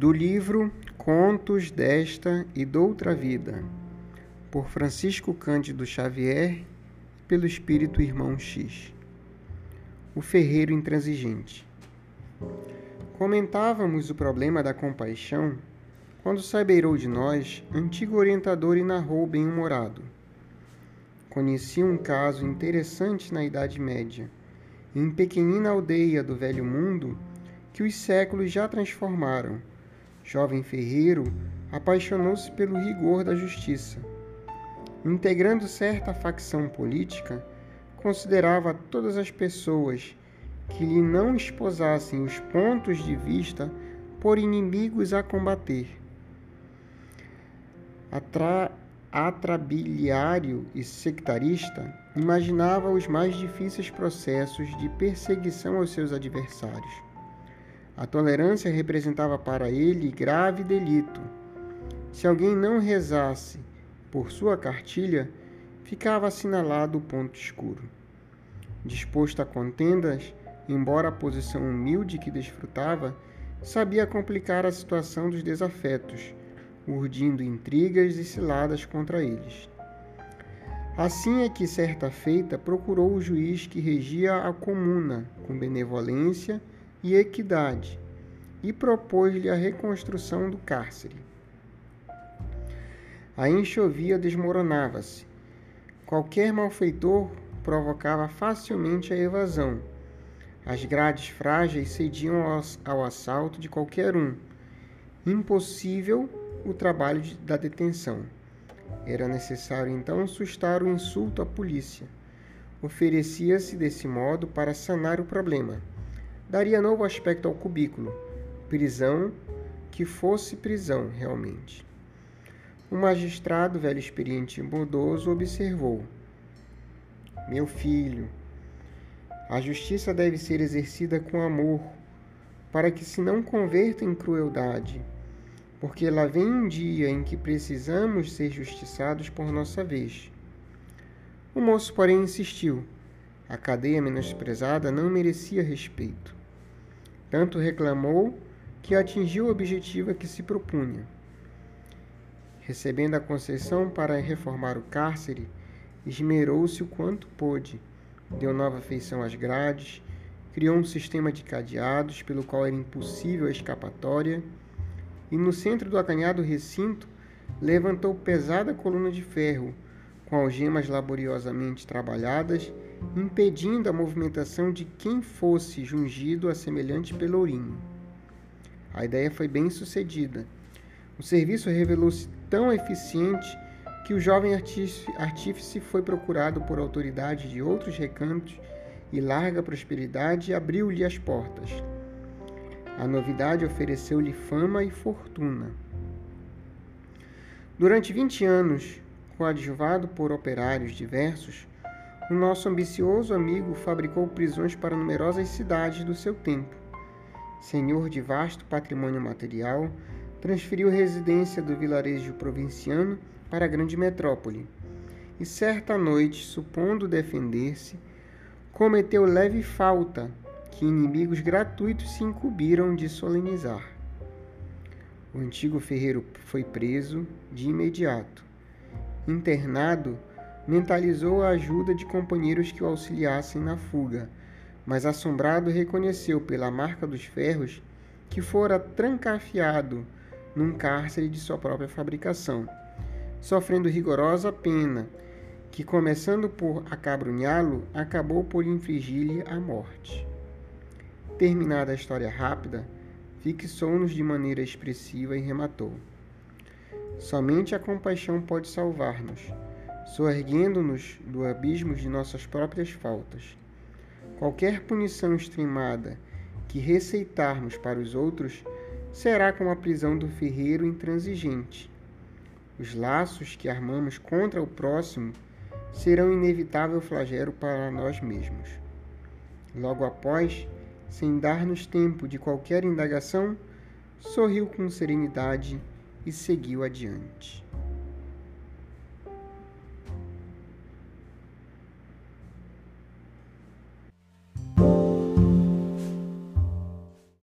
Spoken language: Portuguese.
do livro Contos desta e doutra vida, por Francisco Cândido Xavier, pelo Espírito Irmão X. O ferreiro intransigente. Comentávamos o problema da compaixão quando se beirou de nós antigo orientador e narrou bem-humorado. Conheci um caso interessante na Idade Média, em pequenina aldeia do Velho Mundo que os séculos já transformaram jovem ferreiro, apaixonou-se pelo rigor da justiça. Integrando certa facção política, considerava todas as pessoas que lhe não esposassem os pontos de vista por inimigos a combater. Atra atrabiliário e sectarista, imaginava os mais difíceis processos de perseguição aos seus adversários a tolerância representava para ele grave delito. Se alguém não rezasse por sua cartilha, ficava assinalado o ponto escuro. Disposto a contendas, embora a posição humilde que desfrutava, sabia complicar a situação dos desafetos, urdindo intrigas e ciladas contra eles. Assim é que, certa feita, procurou o juiz que regia a comuna, com benevolência e equidade, e propôs-lhe a reconstrução do cárcere. A enxovia desmoronava-se. Qualquer malfeitor provocava facilmente a evasão. As grades frágeis cediam ao, assalto de qualquer um. Impossível o trabalho da detenção. Era necessário então sustar o insulto à polícia. Oferecia-se desse modo para sanar o problema daria novo aspecto ao cubículo, prisão que fosse prisão realmente. O magistrado, velho experiente e bondoso, observou: Meu filho, a justiça deve ser exercida com amor, para que se não converta em crueldade, porque lá vem um dia em que precisamos ser justiçados por nossa vez. O moço, porém, insistiu. A cadeia menosprezada não merecia respeito. Tanto reclamou que atingiu o objetivo a que se propunha. Recebendo a concessão para reformar o cárcere, esmerou-se o quanto pôde, deu nova feição às grades, criou um sistema de cadeados pelo qual era impossível a escapatória, e no centro do acanhado recinto levantou pesada coluna de ferro, com algemas laboriosamente trabalhadas impedindo a movimentação de quem fosse jungido a semelhante pelourinho. A ideia foi bem sucedida. O serviço revelou-se tão eficiente que o jovem artífice foi procurado por autoridades de outros recantos e larga prosperidade abriu-lhe as portas. A novidade ofereceu-lhe fama e fortuna. Durante 20 anos, coadjuvado por operários diversos, o nosso ambicioso amigo fabricou prisões para numerosas cidades do seu tempo. Senhor de vasto patrimônio material, transferiu residência do vilarejo provinciano para a grande metrópole. E certa noite, supondo defender-se, cometeu leve falta que inimigos gratuitos se incumbiram de solenizar. O antigo ferreiro foi preso de imediato. Internado, mentalizou a ajuda de companheiros que o auxiliassem na fuga, mas assombrado reconheceu pela marca dos ferros que fora trancafiado num cárcere de sua própria fabricação, sofrendo rigorosa pena, que, começando por acabrunhá-lo, acabou por infligir-lhe a morte. Terminada a história rápida, fixou-nos de maneira expressiva e rematou: Somente a compaixão pode salvar-nos soerguendo-nos do abismo de nossas próprias faltas. Qualquer punição extremada que receitarmos para os outros será como a prisão do ferreiro intransigente. Os laços que armamos contra o próximo serão inevitável flagelo para nós mesmos. Logo após, sem dar-nos tempo de qualquer indagação, sorriu com serenidade e seguiu adiante.